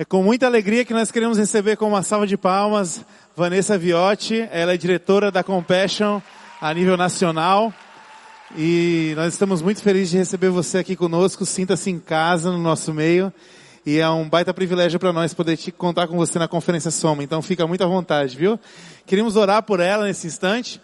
É com muita alegria que nós queremos receber com uma salva de palmas Vanessa Viotti. Ela é diretora da Compassion a nível nacional. E nós estamos muito felizes de receber você aqui conosco. Sinta-se em casa no nosso meio. E é um baita privilégio para nós poder te contar com você na Conferência Soma. Então fica muito à vontade, viu? Queríamos orar por ela nesse instante.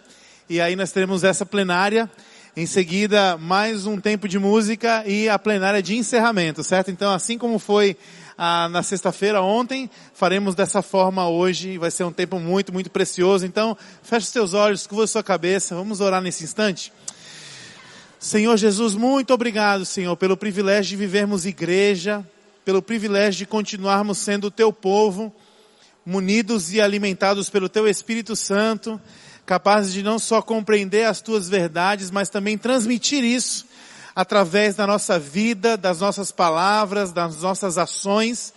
E aí nós teremos essa plenária. Em seguida, mais um tempo de música e a plenária de encerramento, certo? Então, assim como foi ah, na sexta-feira ontem, faremos dessa forma hoje, vai ser um tempo muito, muito precioso. Então, feche seus olhos, curva sua cabeça, vamos orar nesse instante. Senhor Jesus, muito obrigado, Senhor, pelo privilégio de vivermos igreja, pelo privilégio de continuarmos sendo o teu povo, munidos e alimentados pelo teu Espírito Santo, capazes de não só compreender as tuas verdades, mas também transmitir isso através da nossa vida, das nossas palavras, das nossas ações.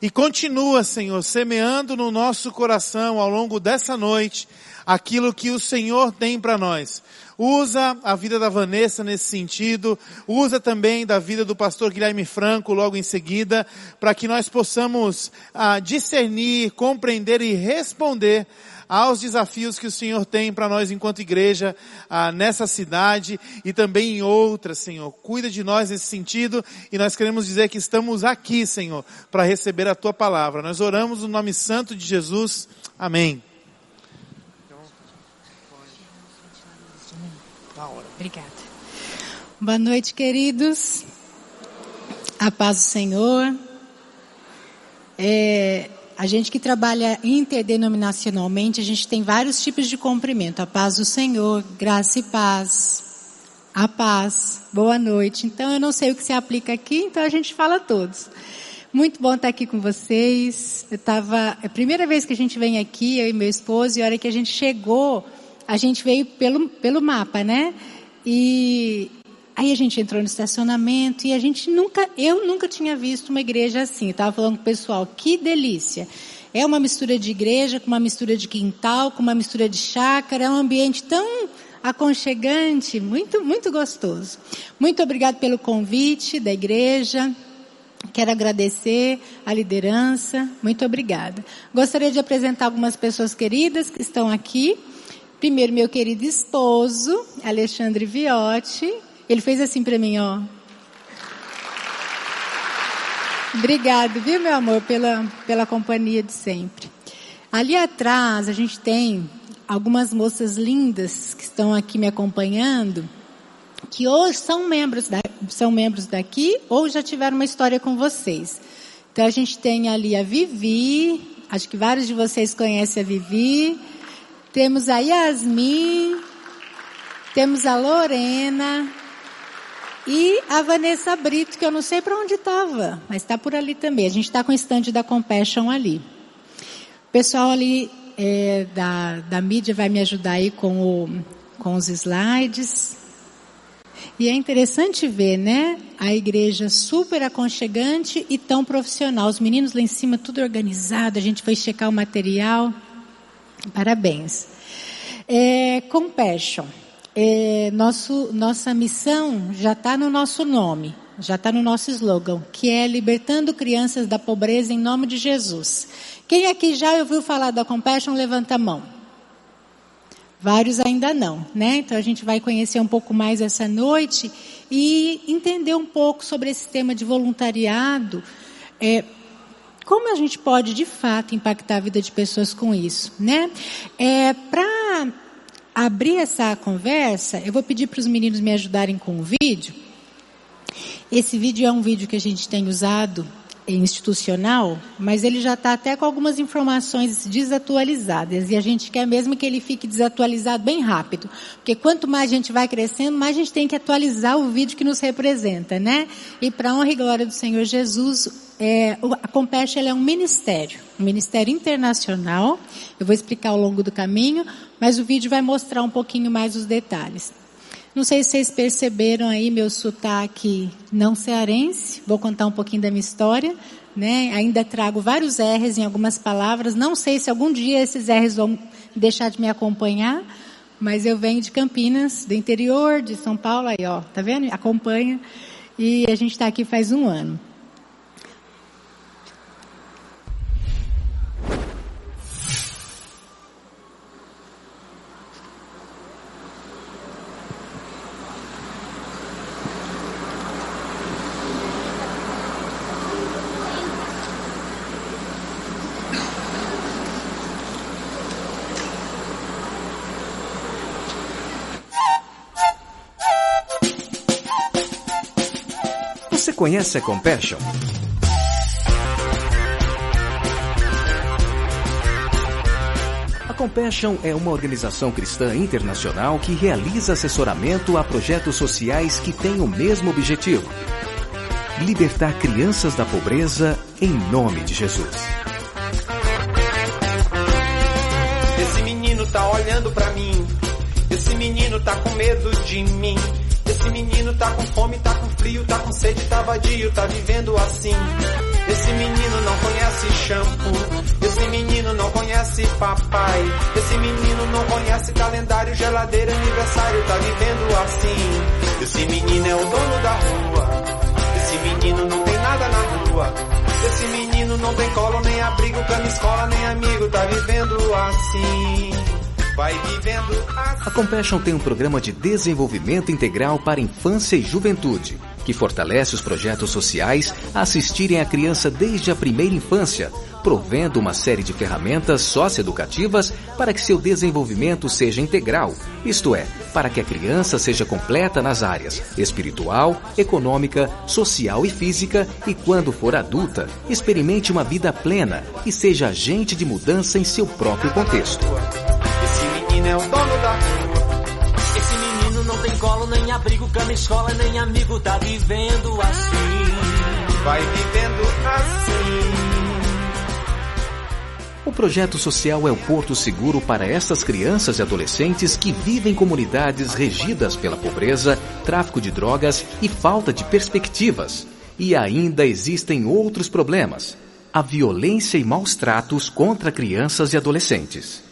E continua, Senhor, semeando no nosso coração ao longo dessa noite aquilo que o Senhor tem para nós. Usa a vida da Vanessa nesse sentido, usa também da vida do pastor Guilherme Franco logo em seguida, para que nós possamos ah, discernir, compreender e responder aos desafios que o Senhor tem para nós enquanto igreja ah, nessa cidade e também em outras, Senhor. Cuida de nós nesse sentido e nós queremos dizer que estamos aqui, Senhor, para receber a Tua palavra. Nós oramos no nome santo de Jesus. Amém. Obrigada. Boa noite, queridos. A paz do Senhor. É, a gente que trabalha interdenominacionalmente, a gente tem vários tipos de cumprimento. A paz do Senhor, graça e paz. A paz, boa noite. Então eu não sei o que se aplica aqui, então a gente fala todos. Muito bom estar aqui com vocês. Eu estava, é a primeira vez que a gente vem aqui, eu e meu esposo, e a hora que a gente chegou, a gente veio pelo, pelo mapa, né? E Aí a gente entrou no estacionamento e a gente nunca, eu nunca tinha visto uma igreja assim. Eu tava falando com o pessoal, que delícia. É uma mistura de igreja com uma mistura de quintal, com uma mistura de chácara, é um ambiente tão aconchegante, muito, muito gostoso. Muito obrigado pelo convite da igreja. Quero agradecer a liderança. Muito obrigada. Gostaria de apresentar algumas pessoas queridas que estão aqui. Primeiro, meu querido esposo, Alexandre Viotti, ele fez assim para mim, ó. Obrigado, viu, meu amor, pela, pela companhia de sempre. Ali atrás, a gente tem algumas moças lindas que estão aqui me acompanhando, que hoje são membros, da, são membros daqui ou já tiveram uma história com vocês. Então a gente tem ali a Vivi, acho que vários de vocês conhecem a Vivi. Temos a Yasmin, temos a Lorena, e a Vanessa Brito, que eu não sei para onde estava, mas está por ali também. A gente está com o estande da Compassion ali. O pessoal ali é, da, da mídia vai me ajudar aí com, o, com os slides. E é interessante ver, né? A igreja super aconchegante e tão profissional. Os meninos lá em cima, tudo organizado. A gente foi checar o material. Parabéns. É, Compassion é, nosso, nossa missão já está no nosso nome, já está no nosso slogan, que é libertando crianças da pobreza em nome de Jesus. Quem aqui já ouviu falar da Compassion, levanta a mão. Vários ainda não, né? Então a gente vai conhecer um pouco mais essa noite e entender um pouco sobre esse tema de voluntariado. É, como a gente pode de fato impactar a vida de pessoas com isso, né? É, Para abrir essa conversa, eu vou pedir para os meninos me ajudarem com o vídeo. Esse vídeo é um vídeo que a gente tem usado institucional, mas ele já está até com algumas informações desatualizadas e a gente quer mesmo que ele fique desatualizado bem rápido, porque quanto mais a gente vai crescendo, mais a gente tem que atualizar o vídeo que nos representa, né? E para honra e glória do Senhor Jesus, é, a Compete é um ministério, um ministério internacional. Eu vou explicar ao longo do caminho, mas o vídeo vai mostrar um pouquinho mais os detalhes. Não sei se vocês perceberam aí meu sotaque não cearense. Vou contar um pouquinho da minha história. Né? Ainda trago vários R's em algumas palavras. Não sei se algum dia esses R's vão deixar de me acompanhar, mas eu venho de Campinas, do interior de São Paulo, aí ó, tá vendo? Acompanha. E a gente está aqui faz um ano. Conhece a Compassion? A Compassion é uma organização cristã internacional que realiza assessoramento a projetos sociais que têm o mesmo objetivo: libertar crianças da pobreza em nome de Jesus. Esse menino tá olhando pra mim. Esse menino tá com medo de mim. Esse menino tá com fome, tá com frio, tá com sede, tá vadio, tá vivendo assim. Esse menino não conhece shampoo. Esse menino não conhece papai. Esse menino não conhece calendário, geladeira, aniversário, tá vivendo assim. Esse menino é o dono da rua. Esse menino não tem nada na rua. Esse menino não tem colo, nem abrigo, cama, escola, nem amigo, tá vivendo assim. Vai vivendo. A Compassion tem um programa de desenvolvimento integral para infância e juventude, que fortalece os projetos sociais a assistirem a criança desde a primeira infância, provendo uma série de ferramentas socioeducativas para que seu desenvolvimento seja integral, isto é, para que a criança seja completa nas áreas espiritual, econômica, social e física e, quando for adulta, experimente uma vida plena e seja agente de mudança em seu próprio contexto. Menino é o dono da rua. Esse menino não tem colo, nem abrigo, cama, escola, nem amigo, tá vivendo assim. Vai vivendo assim. O projeto social é o porto seguro para essas crianças e adolescentes que vivem em comunidades regidas pela pobreza, tráfico de drogas e falta de perspectivas. E ainda existem outros problemas: a violência e maus tratos contra crianças e adolescentes.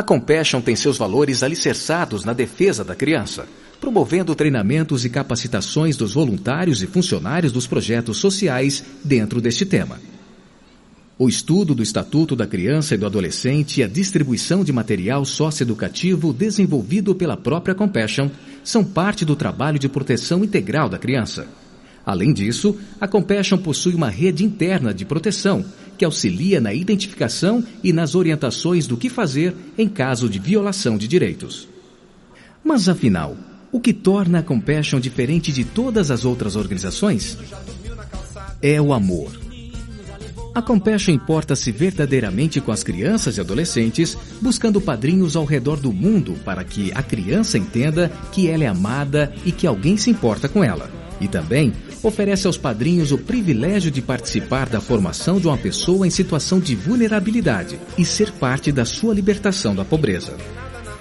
A Compassion tem seus valores alicerçados na defesa da criança, promovendo treinamentos e capacitações dos voluntários e funcionários dos projetos sociais dentro deste tema. O estudo do Estatuto da Criança e do Adolescente e a distribuição de material socioeducativo desenvolvido pela própria Compassion são parte do trabalho de proteção integral da criança. Além disso, a Compassion possui uma rede interna de proteção que auxilia na identificação e nas orientações do que fazer em caso de violação de direitos. Mas afinal, o que torna a Compassion diferente de todas as outras organizações? É o amor. A Compassion importa-se verdadeiramente com as crianças e adolescentes, buscando padrinhos ao redor do mundo para que a criança entenda que ela é amada e que alguém se importa com ela. E também oferece aos padrinhos o privilégio de participar da formação de uma pessoa em situação de vulnerabilidade e ser parte da sua libertação da pobreza.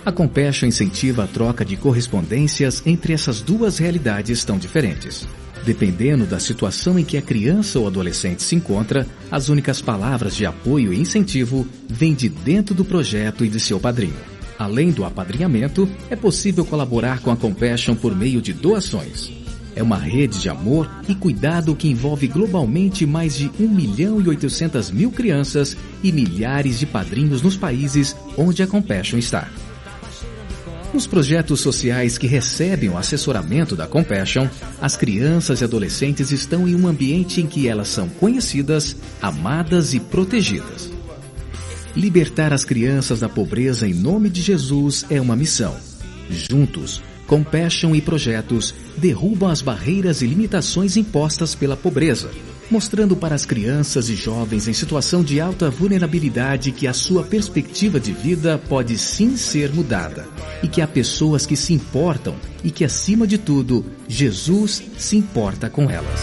A Compassion incentiva a troca de correspondências entre essas duas realidades tão diferentes. Dependendo da situação em que a criança ou adolescente se encontra, as únicas palavras de apoio e incentivo vêm de dentro do projeto e de seu padrinho. Além do apadrinhamento, é possível colaborar com a Compassion por meio de doações. É uma rede de amor e cuidado que envolve globalmente mais de 1 milhão e 800 mil crianças e milhares de padrinhos nos países onde a Compassion está. Nos projetos sociais que recebem o assessoramento da Compassion, as crianças e adolescentes estão em um ambiente em que elas são conhecidas, amadas e protegidas. Libertar as crianças da pobreza em nome de Jesus é uma missão. Juntos, Compassion e projetos derrubam as barreiras e limitações impostas pela pobreza, mostrando para as crianças e jovens em situação de alta vulnerabilidade que a sua perspectiva de vida pode sim ser mudada e que há pessoas que se importam e que, acima de tudo, Jesus se importa com elas.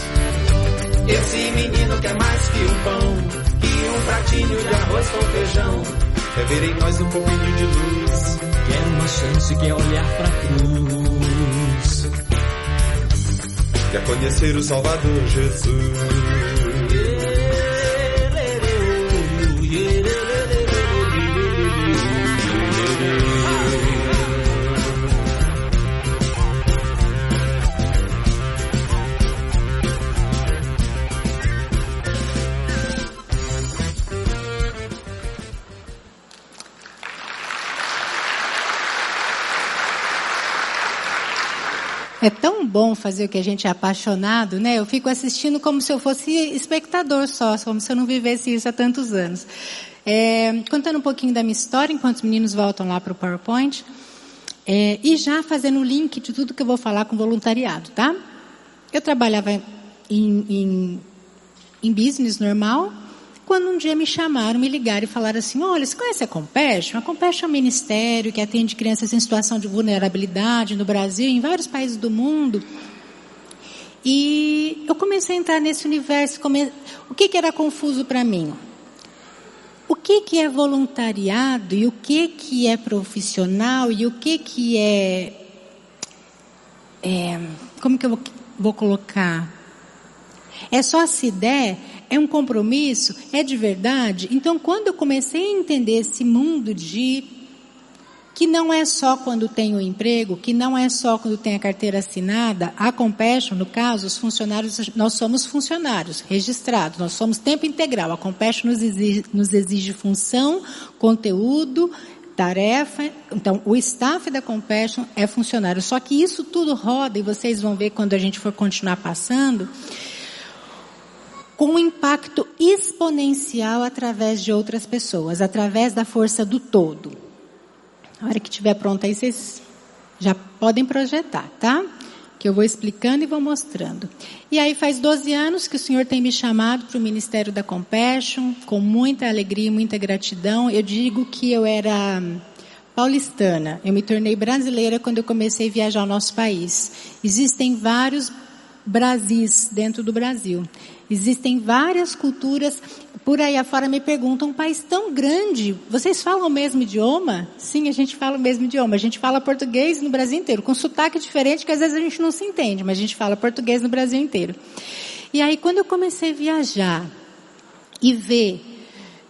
Esse menino quer mais que um pão, que um pratinho de arroz com feijão. É ver em nós um pouquinho de luz. Quer uma chance, quer olhar pra cruz. Quer conhecer o Salvador Jesus. É tão bom fazer o que a gente é apaixonado, né? Eu fico assistindo como se eu fosse espectador só, como se eu não vivesse isso há tantos anos. É, contando um pouquinho da minha história, enquanto os meninos voltam lá para o PowerPoint. É, e já fazendo o link de tudo que eu vou falar com voluntariado, tá? Eu trabalhava em, em, em business normal, quando um dia me chamaram, me ligaram e falaram assim, olha, você conhece a Compassion? A Compassion é um ministério que atende crianças em situação de vulnerabilidade no Brasil, em vários países do mundo. E eu comecei a entrar nesse universo. Come... O que, que era confuso para mim? O que, que é voluntariado e o que, que é profissional e o que, que é, é como que eu vou, vou colocar? É só se der? É um compromisso? É de verdade? Então, quando eu comecei a entender esse mundo de que não é só quando tem o emprego, que não é só quando tem a carteira assinada, a Compassion, no caso, os funcionários, nós somos funcionários registrados, nós somos tempo integral. A Compassion nos exige, nos exige função, conteúdo, tarefa. Então, o staff da Compassion é funcionário. Só que isso tudo roda, e vocês vão ver quando a gente for continuar passando, com um impacto exponencial através de outras pessoas, através da força do todo. A hora que estiver pronta aí, vocês já podem projetar, tá? Que eu vou explicando e vou mostrando. E aí faz 12 anos que o Senhor tem me chamado para o Ministério da Compassion, com muita alegria, muita gratidão. Eu digo que eu era paulistana. Eu me tornei brasileira quando eu comecei a viajar ao nosso país. Existem vários Brasis dentro do Brasil. Existem várias culturas por aí afora me perguntam, um país tão grande, vocês falam o mesmo idioma? Sim, a gente fala o mesmo idioma. A gente fala português no Brasil inteiro, com sotaque diferente, que às vezes a gente não se entende, mas a gente fala português no Brasil inteiro. E aí, quando eu comecei a viajar e ver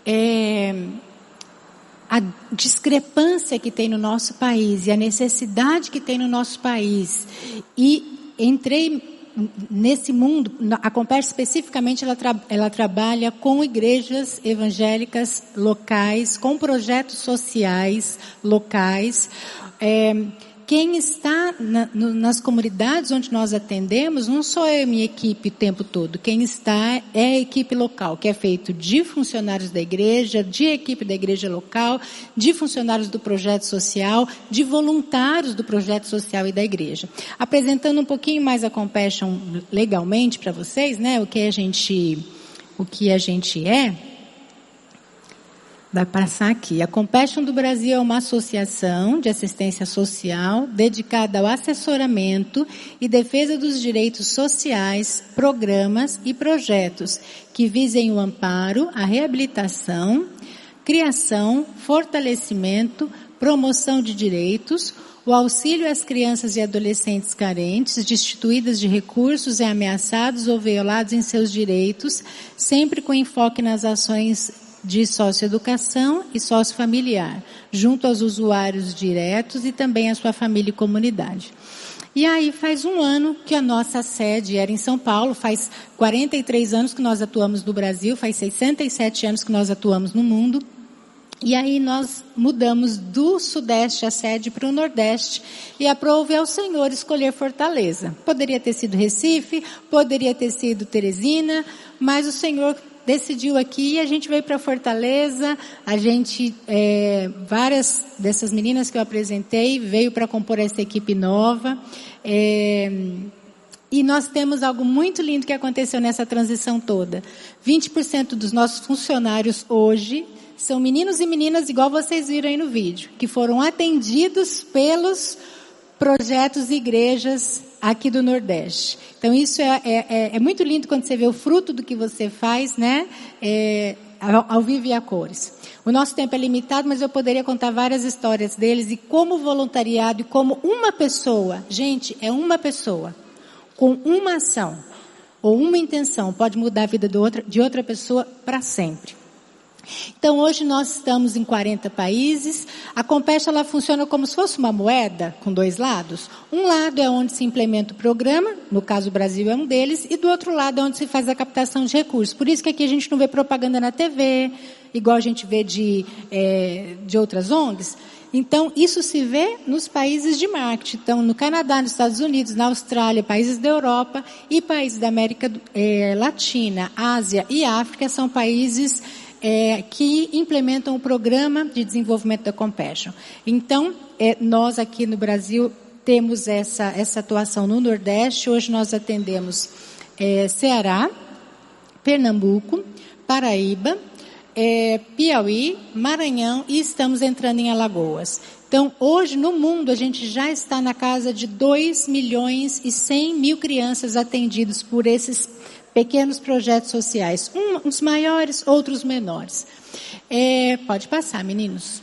é, a discrepância que tem no nosso país e a necessidade que tem no nosso país, e entrei nesse mundo, a especificamente, ela, tra ela trabalha com igrejas evangélicas locais, com projetos sociais locais. É, quem está na, no, nas comunidades onde nós atendemos, não sou eu e minha equipe o tempo todo. Quem está é a equipe local, que é feito de funcionários da igreja, de equipe da igreja local, de funcionários do projeto social, de voluntários do projeto social e da igreja. Apresentando um pouquinho mais a Compassion legalmente para vocês, né? O que a gente, o que a gente é. Vai passar aqui. A Compassion do Brasil é uma associação de assistência social dedicada ao assessoramento e defesa dos direitos sociais, programas e projetos que visem o amparo, a reabilitação, criação, fortalecimento, promoção de direitos, o auxílio às crianças e adolescentes carentes, destituídas de recursos e ameaçados ou violados em seus direitos, sempre com enfoque nas ações de socioeducação e sociofamiliar, junto aos usuários diretos e também à sua família e comunidade. E aí faz um ano que a nossa sede era em São Paulo, faz 43 anos que nós atuamos no Brasil, faz 67 anos que nós atuamos no mundo. E aí nós mudamos do Sudeste a sede para o Nordeste e aprove ao Senhor escolher Fortaleza. Poderia ter sido Recife, poderia ter sido Teresina, mas o Senhor decidiu aqui e a gente veio para Fortaleza. A gente, é, várias dessas meninas que eu apresentei, veio para compor essa equipe nova. É, e nós temos algo muito lindo que aconteceu nessa transição toda. 20% dos nossos funcionários hoje são meninos e meninas igual vocês viram aí no vídeo, que foram atendidos pelos projetos e igrejas aqui do Nordeste. Então isso é, é, é, é, muito lindo quando você vê o fruto do que você faz, né? É, ao, vivo e a cores. O nosso tempo é limitado, mas eu poderia contar várias histórias deles e como voluntariado e como uma pessoa, gente, é uma pessoa, com uma ação ou uma intenção pode mudar a vida outra, de outra pessoa para sempre. Então hoje nós estamos em 40 países. A Compeste ela funciona como se fosse uma moeda com dois lados. Um lado é onde se implementa o programa, no caso o Brasil é um deles, e do outro lado é onde se faz a captação de recursos. Por isso que aqui a gente não vê propaganda na TV, igual a gente vê de, é, de outras ONGs. Então, isso se vê nos países de marketing. Então, no Canadá, nos Estados Unidos, na Austrália, países da Europa e países da América é, Latina, Ásia e África são países é, que implementam o programa de desenvolvimento da Compassion. Então, é, nós aqui no Brasil temos essa, essa atuação no Nordeste. Hoje nós atendemos é, Ceará, Pernambuco, Paraíba, é, Piauí, Maranhão e estamos entrando em Alagoas. Então, hoje no mundo, a gente já está na casa de 2 milhões e 100 mil crianças atendidas por esses pequenos projetos sociais. Uns maiores, outros menores. É, pode passar, meninos.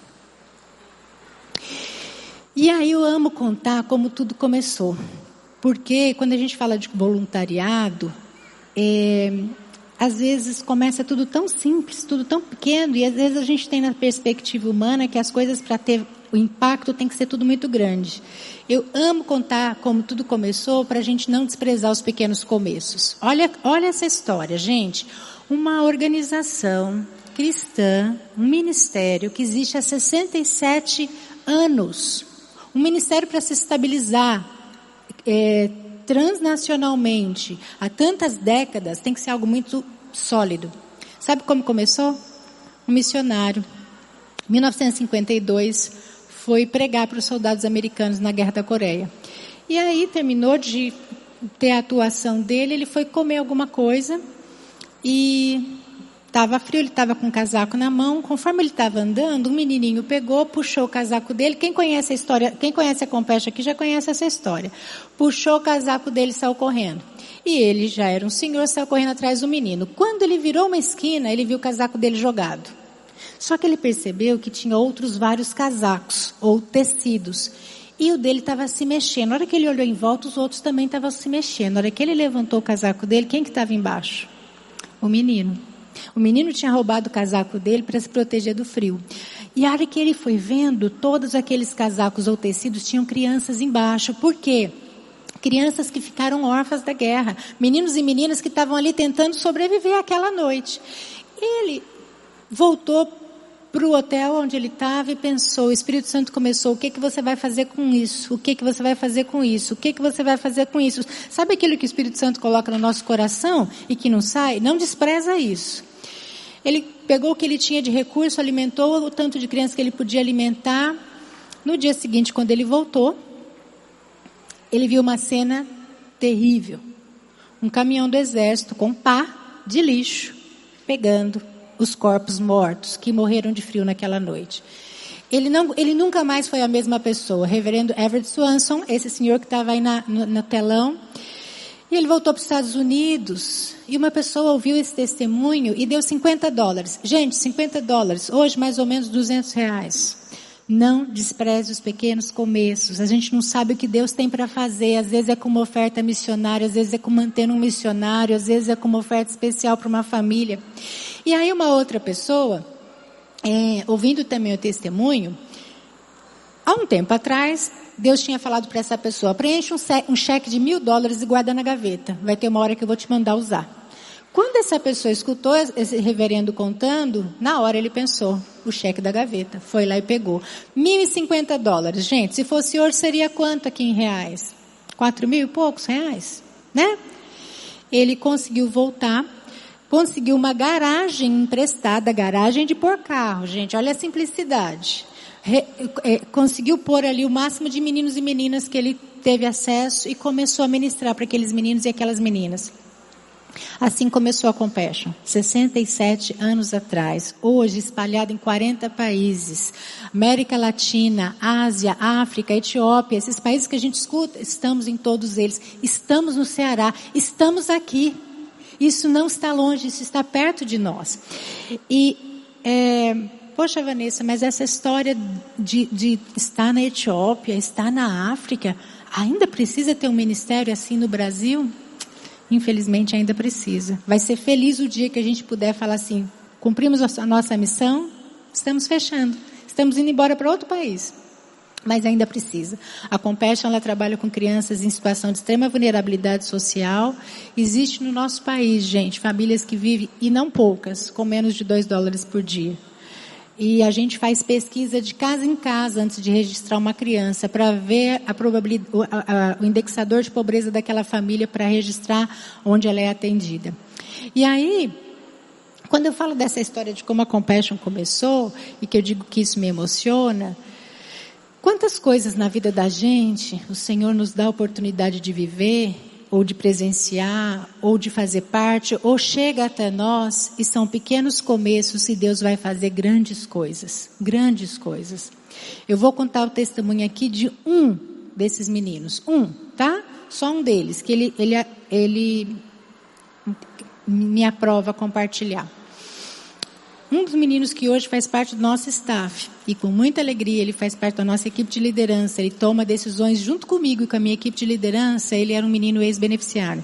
E aí eu amo contar como tudo começou. Porque quando a gente fala de voluntariado, é, às vezes começa tudo tão simples, tudo tão pequeno, e às vezes a gente tem na perspectiva humana que as coisas para ter o impacto tem que ser tudo muito grande. Eu amo contar como tudo começou para a gente não desprezar os pequenos começos. Olha, olha essa história, gente. Uma organização cristã, um ministério que existe há 67 anos. Um ministério para se estabilizar é, transnacionalmente há tantas décadas tem que ser algo muito sólido. Sabe como começou? Um missionário. 1952 foi pregar para os soldados americanos na Guerra da Coreia. E aí terminou de ter a atuação dele, ele foi comer alguma coisa e estava frio, ele estava com um casaco na mão. Conforme ele estava andando, um menininho pegou, puxou o casaco dele. Quem conhece a história, quem conhece a Compete aqui já conhece essa história. Puxou o casaco dele e saiu correndo. E ele já era um senhor, saiu correndo atrás do menino. Quando ele virou uma esquina, ele viu o casaco dele jogado. Só que ele percebeu que tinha outros vários casacos ou tecidos. E o dele estava se mexendo. Na hora que ele olhou em volta, os outros também estavam se mexendo. Na hora que ele levantou o casaco dele, quem que estava embaixo? O menino. O menino tinha roubado o casaco dele para se proteger do frio. E a hora que ele foi vendo, todos aqueles casacos ou tecidos tinham crianças embaixo. Por quê? Crianças que ficaram órfãs da guerra. Meninos e meninas que estavam ali tentando sobreviver aquela noite. Ele voltou para o hotel onde ele estava e pensou, o Espírito Santo começou, o que que você vai fazer com isso? O que que você vai fazer com isso? O que que você vai fazer com isso? Sabe aquilo que o Espírito Santo coloca no nosso coração e que não sai? Não despreza isso. Ele pegou o que ele tinha de recurso, alimentou o tanto de crianças que ele podia alimentar. No dia seguinte, quando ele voltou, ele viu uma cena terrível. Um caminhão do exército com pá de lixo pegando os corpos mortos que morreram de frio naquela noite. Ele, não, ele nunca mais foi a mesma pessoa. Reverendo Everett Swanson, esse senhor que estava aí na, no, no telão, e ele voltou para os Estados Unidos e uma pessoa ouviu esse testemunho e deu 50 dólares. Gente, 50 dólares, hoje mais ou menos 200 reais. Não despreze os pequenos começos. A gente não sabe o que Deus tem para fazer. Às vezes é com uma oferta missionária, às vezes é com manter um missionário, às vezes é com uma oferta especial para uma família. E aí uma outra pessoa, é, ouvindo também o testemunho, há um tempo atrás, Deus tinha falado para essa pessoa, preencha um, cheque de mil dólares e guarda na gaveta. Vai ter uma hora que eu vou te mandar usar. Quando essa pessoa escutou esse reverendo contando, na hora ele pensou, o cheque da gaveta. Foi lá e pegou. Mil e cinquenta dólares. Gente, se fosse hoje seria quanto aqui em reais? Quatro mil e poucos reais? Né? Ele conseguiu voltar conseguiu uma garagem emprestada, garagem de pôr carro, gente, olha a simplicidade. Re, é, conseguiu pôr ali o máximo de meninos e meninas que ele teve acesso e começou a ministrar para aqueles meninos e aquelas meninas. Assim começou a Compassion, 67 anos atrás, hoje espalhada em 40 países, América Latina, Ásia, África, Etiópia, esses países que a gente escuta, estamos em todos eles, estamos no Ceará, estamos aqui. Isso não está longe, isso está perto de nós. E, é, poxa, Vanessa, mas essa história de, de estar na Etiópia, estar na África, ainda precisa ter um ministério assim no Brasil? Infelizmente ainda precisa. Vai ser feliz o dia que a gente puder falar assim, cumprimos a nossa missão, estamos fechando, estamos indo embora para outro país mas ainda precisa. A Compassion ela trabalha com crianças em situação de extrema vulnerabilidade social. Existe no nosso país, gente, famílias que vivem, e não poucas, com menos de 2 dólares por dia. E a gente faz pesquisa de casa em casa antes de registrar uma criança para ver a probabilidade, o, a, o indexador de pobreza daquela família para registrar onde ela é atendida. E aí, quando eu falo dessa história de como a Compassion começou e que eu digo que isso me emociona, Quantas coisas na vida da gente o Senhor nos dá a oportunidade de viver, ou de presenciar, ou de fazer parte, ou chega até nós e são pequenos começos e Deus vai fazer grandes coisas, grandes coisas. Eu vou contar o testemunho aqui de um desses meninos, um, tá? Só um deles, que ele, ele, ele me aprova compartilhar. Um dos meninos que hoje faz parte do nosso staff e com muita alegria ele faz parte da nossa equipe de liderança, ele toma decisões junto comigo e com a minha equipe de liderança, ele era um menino ex-beneficiário.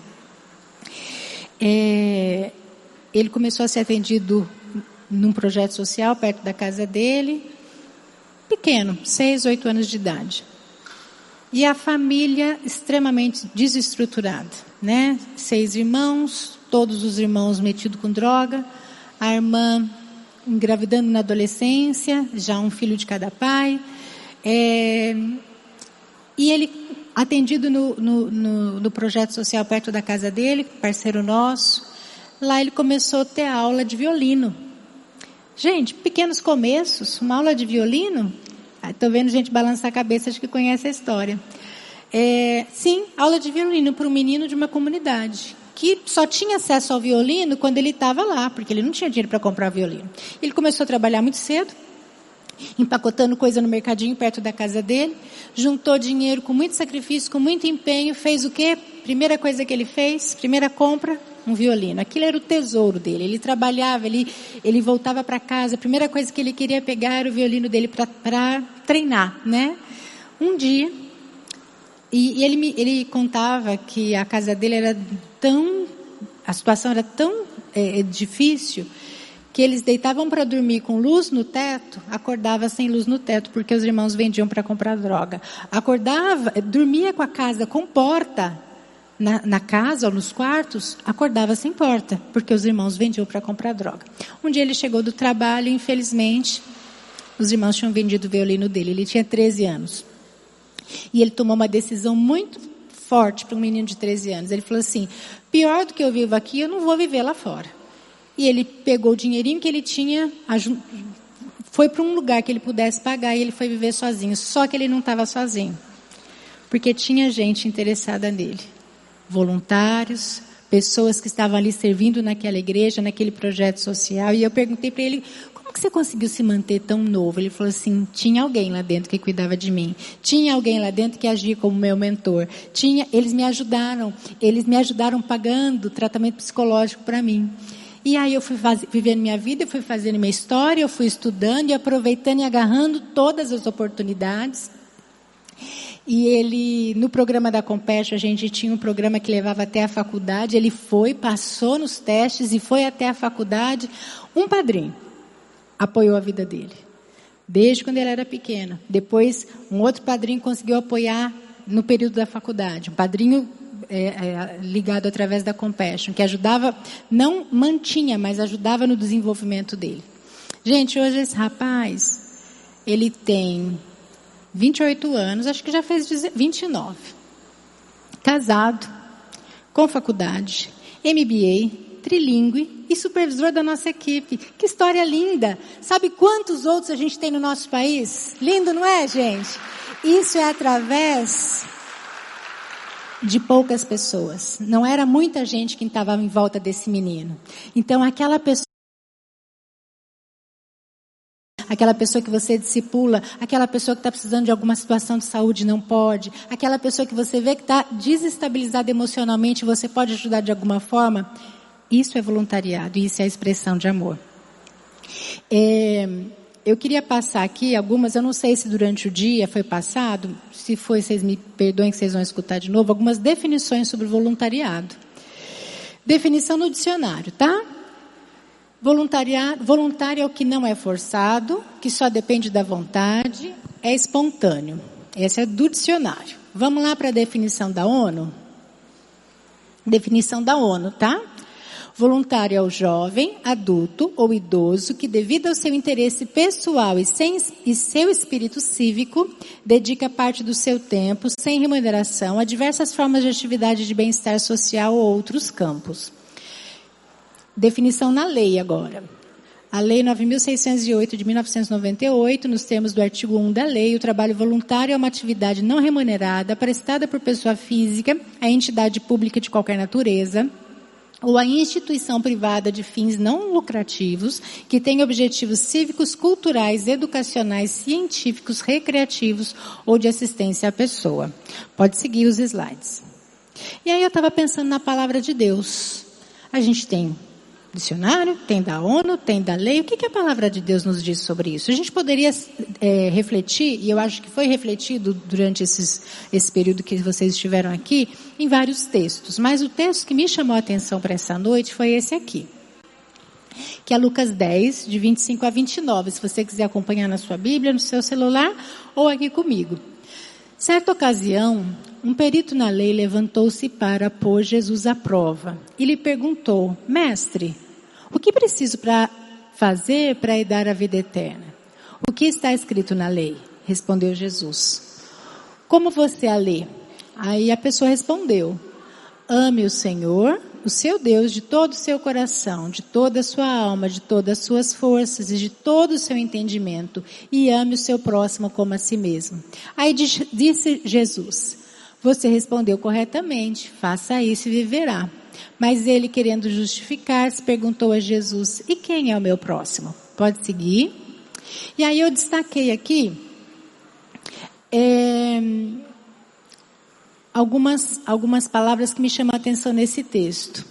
É, ele começou a ser atendido num projeto social perto da casa dele, pequeno, seis, oito anos de idade. E a família extremamente desestruturada, né? Seis irmãos, todos os irmãos metidos com droga, a irmã engravidando na adolescência, já um filho de cada pai. É, e ele, atendido no, no, no, no, projeto social perto da casa dele, parceiro nosso, lá ele começou a ter aula de violino. Gente, pequenos começos, uma aula de violino. Estou vendo gente balançar a cabeça, acho que conhece a história. É, sim, aula de violino para um menino de uma comunidade que só tinha acesso ao violino quando ele estava lá, porque ele não tinha dinheiro para comprar violino. Ele começou a trabalhar muito cedo, empacotando coisa no mercadinho perto da casa dele, juntou dinheiro com muito sacrifício, com muito empenho, fez o quê? Primeira coisa que ele fez, primeira compra, um violino. Aquilo era o tesouro dele. Ele trabalhava, ele, ele voltava para casa, a primeira coisa que ele queria pegar era o violino dele para treinar, né? Um dia, e, e ele, me, ele contava que a casa dele era tão, a situação era tão é, é difícil que eles deitavam para dormir com luz no teto, acordava sem luz no teto porque os irmãos vendiam para comprar droga. Acordava, dormia com a casa com porta na, na, casa ou nos quartos, acordava sem porta porque os irmãos vendiam para comprar droga. Um dia ele chegou do trabalho infelizmente os irmãos tinham vendido o violino dele. Ele tinha 13 anos. E ele tomou uma decisão muito forte para um menino de 13 anos. Ele falou assim: pior do que eu vivo aqui, eu não vou viver lá fora. E ele pegou o dinheirinho que ele tinha, foi para um lugar que ele pudesse pagar e ele foi viver sozinho. Só que ele não estava sozinho, porque tinha gente interessada nele, voluntários, pessoas que estavam ali servindo naquela igreja, naquele projeto social. E eu perguntei para ele como que você conseguiu se manter tão novo? Ele falou assim: tinha alguém lá dentro que cuidava de mim, tinha alguém lá dentro que agia como meu mentor, tinha, eles me ajudaram, eles me ajudaram pagando tratamento psicológico para mim. E aí eu fui faz, vivendo minha vida, eu fui fazendo minha história, eu fui estudando e aproveitando e agarrando todas as oportunidades. E ele, no programa da Compete, a gente tinha um programa que levava até a faculdade. Ele foi, passou nos testes e foi até a faculdade. Um padrinho apoiou a vida dele. Desde quando ele era pequeno. Depois, um outro padrinho conseguiu apoiar no período da faculdade. Um padrinho é, é, ligado através da Compassion, que ajudava, não mantinha, mas ajudava no desenvolvimento dele. Gente, hoje esse rapaz, ele tem 28 anos, acho que já fez 29. Casado, com faculdade, MBA, trilingue e supervisor da nossa equipe. Que história linda! Sabe quantos outros a gente tem no nosso país? Lindo, não é, gente? Isso é através de poucas pessoas. Não era muita gente que estava em volta desse menino. Então, aquela pessoa aquela pessoa que você discipula, aquela pessoa que está precisando de alguma situação de saúde não pode, aquela pessoa que você vê que está desestabilizada emocionalmente, você pode ajudar de alguma forma. Isso é voluntariado, isso é a expressão de amor. É, eu queria passar aqui algumas, eu não sei se durante o dia foi passado, se foi, vocês me perdoem que vocês vão escutar de novo, algumas definições sobre voluntariado. Definição no dicionário, tá? Voluntariado, voluntário é o que não é forçado, que só depende da vontade, é espontâneo. Essa é do dicionário. Vamos lá para a definição da ONU? Definição da ONU, tá? Voluntário é o jovem, adulto ou idoso que, devido ao seu interesse pessoal e, sem, e seu espírito cívico, dedica parte do seu tempo, sem remuneração, a diversas formas de atividade de bem-estar social ou outros campos. Definição na lei agora. A Lei 9.608 de 1998, nos termos do artigo 1 da lei, o trabalho voluntário é uma atividade não remunerada prestada por pessoa física, a entidade pública de qualquer natureza, ou a instituição privada de fins não lucrativos, que tem objetivos cívicos, culturais, educacionais, científicos, recreativos ou de assistência à pessoa. Pode seguir os slides. E aí eu estava pensando na palavra de Deus. A gente tem dicionário, tem da ONU, tem da lei. O que, que a palavra de Deus nos diz sobre isso? A gente poderia é, refletir, e eu acho que foi refletido durante esses, esse período que vocês estiveram aqui, em vários textos. Mas o texto que me chamou a atenção para essa noite foi esse aqui. Que é Lucas 10, de 25 a 29. Se você quiser acompanhar na sua Bíblia, no seu celular, ou aqui comigo. Certa ocasião, um perito na lei levantou-se para pôr Jesus à prova e lhe perguntou: Mestre, o que preciso para fazer para herdar a vida eterna? O que está escrito na lei? Respondeu Jesus. Como você a lê? Aí a pessoa respondeu: Ame o Senhor, o seu Deus, de todo o seu coração, de toda a sua alma, de todas as suas forças e de todo o seu entendimento, e ame o seu próximo como a si mesmo. Aí disse Jesus: você respondeu corretamente, faça isso e viverá. Mas ele, querendo justificar-se, perguntou a Jesus: E quem é o meu próximo? Pode seguir. E aí eu destaquei aqui é, algumas, algumas palavras que me chamam a atenção nesse texto.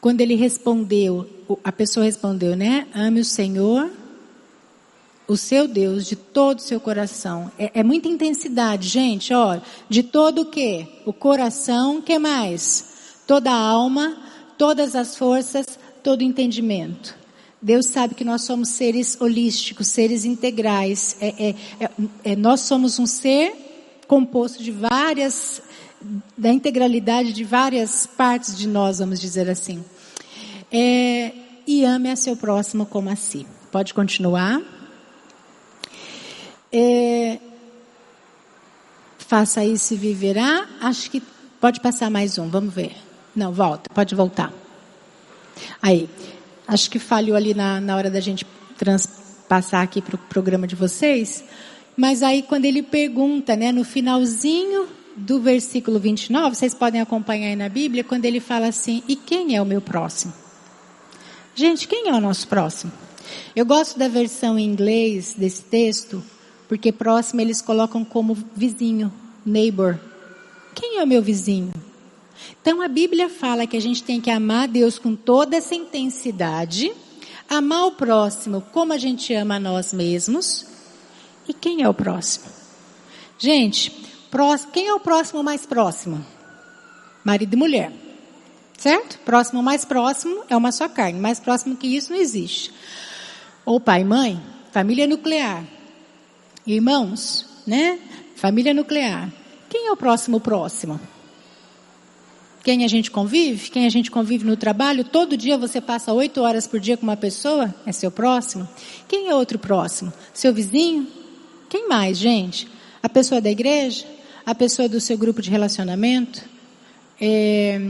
Quando ele respondeu, a pessoa respondeu, né? Ame o Senhor o seu Deus de todo o seu coração. É, é muita intensidade, gente, ó, de todo o quê? O coração, que mais? Toda a alma, todas as forças, todo o entendimento. Deus sabe que nós somos seres holísticos, seres integrais. É, é, é, é nós somos um ser composto de várias, da integralidade de várias partes de nós, vamos dizer assim. É, e ame a seu próximo como a si. Pode continuar. É, faça isso e viverá. Acho que pode passar mais um, vamos ver. Não, volta, pode voltar. Aí, acho que falhou ali na, na hora da gente passar aqui para o programa de vocês. Mas aí quando ele pergunta, né, no finalzinho do versículo 29, vocês podem acompanhar aí na Bíblia, quando ele fala assim, e quem é o meu próximo? Gente, quem é o nosso próximo? Eu gosto da versão em inglês desse texto, porque próximo eles colocam como vizinho, neighbor. Quem é o meu vizinho? Então a Bíblia fala que a gente tem que amar Deus com toda essa intensidade, amar o próximo como a gente ama a nós mesmos. E quem é o próximo? Gente, quem é o próximo mais próximo? Marido e mulher. Certo? Próximo mais próximo é uma só carne. Mais próximo que isso não existe. Ou pai e mãe, família nuclear. Irmãos, né? Família nuclear. Quem é o próximo próximo? Quem a gente convive? Quem a gente convive no trabalho? Todo dia você passa oito horas por dia com uma pessoa? É seu próximo? Quem é outro próximo? Seu vizinho? Quem mais, gente? A pessoa da igreja? A pessoa do seu grupo de relacionamento? É,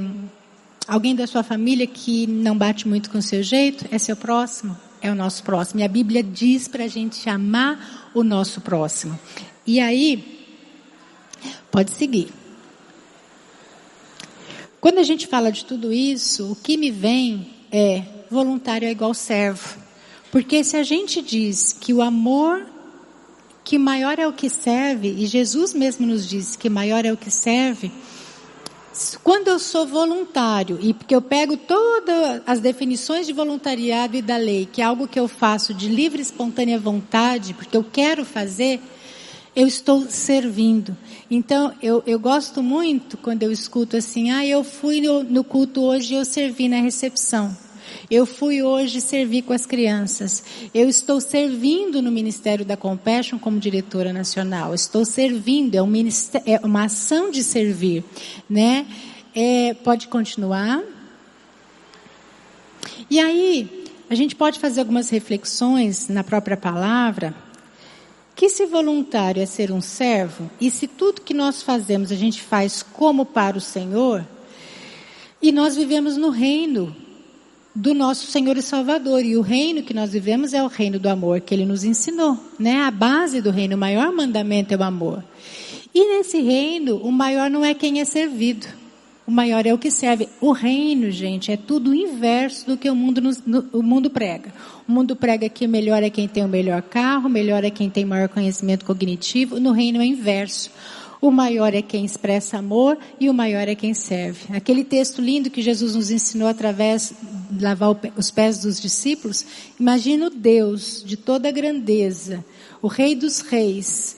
alguém da sua família que não bate muito com o seu jeito? É seu próximo? É o nosso próximo. E a Bíblia diz para a gente amar o nosso próximo. E aí, pode seguir. Quando a gente fala de tudo isso, o que me vem é voluntário é igual servo. Porque se a gente diz que o amor, que maior é o que serve, e Jesus mesmo nos diz que maior é o que serve, quando eu sou voluntário, e porque eu pego todas as definições de voluntariado e da lei, que é algo que eu faço de livre e espontânea vontade, porque eu quero fazer, eu estou servindo. Então, eu, eu gosto muito quando eu escuto assim, ah, eu fui no culto hoje e eu servi na recepção. Eu fui hoje servir com as crianças. Eu estou servindo no Ministério da Compassion como diretora nacional. Estou servindo, é, um é uma ação de servir, né? É, pode continuar. E aí, a gente pode fazer algumas reflexões na própria palavra. Que se voluntário é ser um servo, e se tudo que nós fazemos a gente faz como para o Senhor, e nós vivemos no reino do nosso Senhor e Salvador. E o reino que nós vivemos é o reino do amor que ele nos ensinou, né? A base do reino, o maior mandamento é o amor. E nesse reino, o maior não é quem é servido. O maior é o que serve. O reino, gente, é tudo o inverso do que o mundo, nos, no, o mundo prega. O mundo prega que melhor é quem tem o melhor carro, melhor é quem tem maior conhecimento cognitivo. No reino é inverso. O maior é quem expressa amor e o maior é quem serve. Aquele texto lindo que Jesus nos ensinou através de lavar os pés dos discípulos. Imagina o Deus de toda a grandeza, o Rei dos Reis,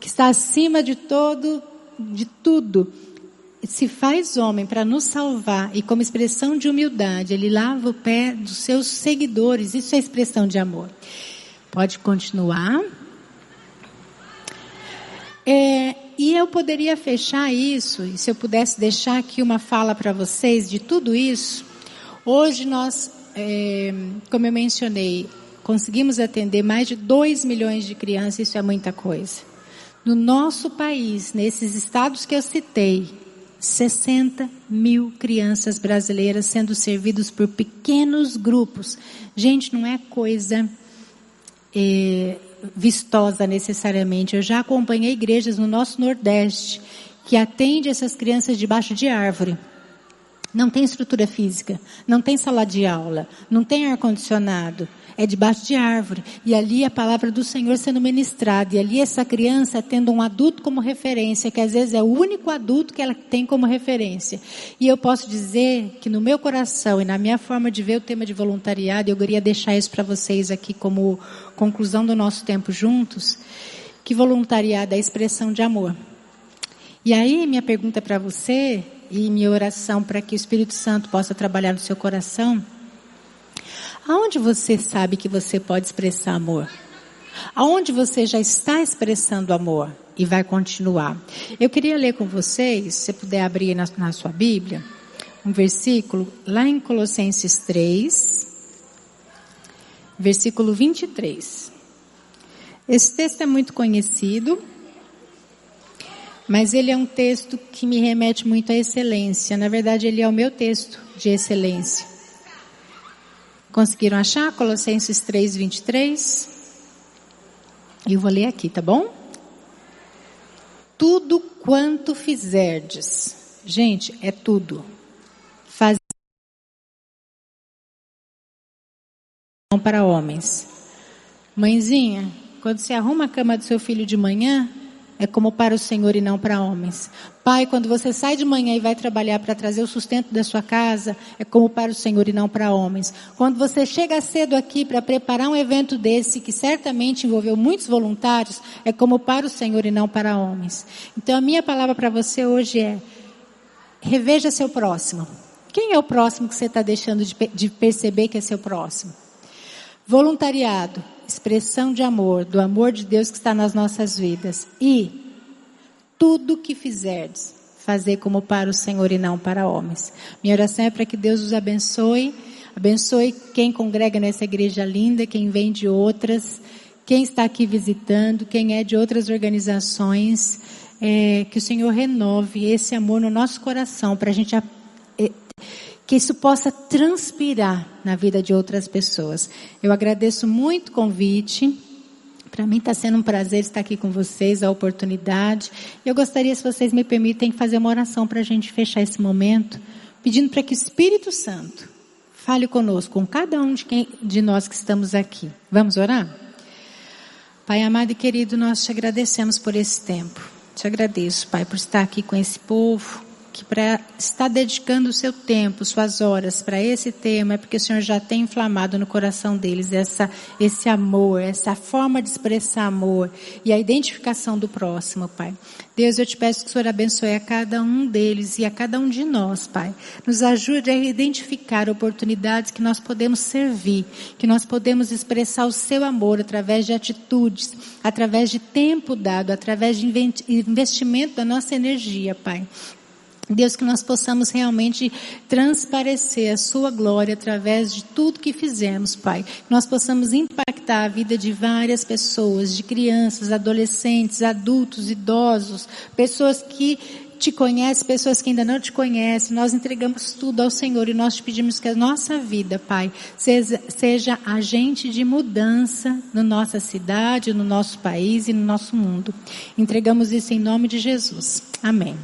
que está acima de todo, de tudo se faz homem para nos salvar e como expressão de humildade, ele lava o pé dos seus seguidores. Isso é expressão de amor. Pode continuar. É, e eu poderia fechar isso, e se eu pudesse deixar aqui uma fala para vocês de tudo isso. Hoje nós, é, como eu mencionei, conseguimos atender mais de 2 milhões de crianças, isso é muita coisa. No nosso país, nesses estados que eu citei, 60 mil crianças brasileiras sendo servidos por pequenos grupos. Gente, não é coisa é, vistosa necessariamente. Eu já acompanhei igrejas no nosso Nordeste que atende essas crianças debaixo de árvore. Não tem estrutura física, não tem sala de aula, não tem ar-condicionado, é debaixo de árvore. E ali a palavra do Senhor sendo ministrada. E ali essa criança tendo um adulto como referência, que às vezes é o único adulto que ela tem como referência. E eu posso dizer que no meu coração e na minha forma de ver o tema de voluntariado, eu queria deixar isso para vocês aqui como conclusão do nosso tempo juntos, que voluntariado é expressão de amor. E aí minha pergunta para você e minha oração para que o Espírito Santo possa trabalhar no seu coração Aonde você sabe que você pode expressar amor? Aonde você já está expressando amor e vai continuar? Eu queria ler com vocês, se puder abrir na, na sua Bíblia, um versículo lá em Colossenses 3, versículo 23. Esse texto é muito conhecido, mas ele é um texto que me remete muito à excelência. Na verdade, ele é o meu texto de excelência. Conseguiram achar? Colossenses 3, 23. Eu vou ler aqui, tá bom? Tudo quanto fizerdes. Gente, é tudo. Para homens. Mãezinha, quando você arruma a cama do seu filho de manhã, é como para o Senhor e não para homens. Pai, quando você sai de manhã e vai trabalhar para trazer o sustento da sua casa, é como para o Senhor e não para homens. Quando você chega cedo aqui para preparar um evento desse, que certamente envolveu muitos voluntários, é como para o Senhor e não para homens. Então a minha palavra para você hoje é, reveja seu próximo. Quem é o próximo que você está deixando de, de perceber que é seu próximo? Voluntariado expressão de amor, do amor de Deus que está nas nossas vidas. E tudo que fizerdes, fazer como para o Senhor e não para homens. Minha oração é para que Deus os abençoe, abençoe quem congrega nessa igreja linda, quem vem de outras, quem está aqui visitando, quem é de outras organizações, é, que o Senhor renove esse amor no nosso coração para a gente é, que isso possa transpirar na vida de outras pessoas. Eu agradeço muito o convite. Para mim está sendo um prazer estar aqui com vocês, a oportunidade. Eu gostaria, se vocês me permitem, fazer uma oração para a gente fechar esse momento, pedindo para que o Espírito Santo fale conosco, com cada um de, quem, de nós que estamos aqui. Vamos orar? Pai amado e querido, nós te agradecemos por esse tempo. Te agradeço, Pai, por estar aqui com esse povo que para estar dedicando o seu tempo, suas horas para esse tema, é porque o Senhor já tem inflamado no coração deles essa, esse amor, essa forma de expressar amor e a identificação do próximo, Pai. Deus, eu te peço que o Senhor abençoe a cada um deles e a cada um de nós, Pai. Nos ajude a identificar oportunidades que nós podemos servir, que nós podemos expressar o seu amor através de atitudes, através de tempo dado, através de investimento da nossa energia, Pai. Deus, que nós possamos realmente transparecer a Sua glória através de tudo que fizemos, Pai. Que nós possamos impactar a vida de várias pessoas, de crianças, adolescentes, adultos, idosos, pessoas que te conhece, pessoas que ainda não te conhecem, nós entregamos tudo ao Senhor e nós te pedimos que a nossa vida, Pai, seja, seja agente de mudança na nossa cidade, no nosso país e no nosso mundo. Entregamos isso em nome de Jesus. Amém.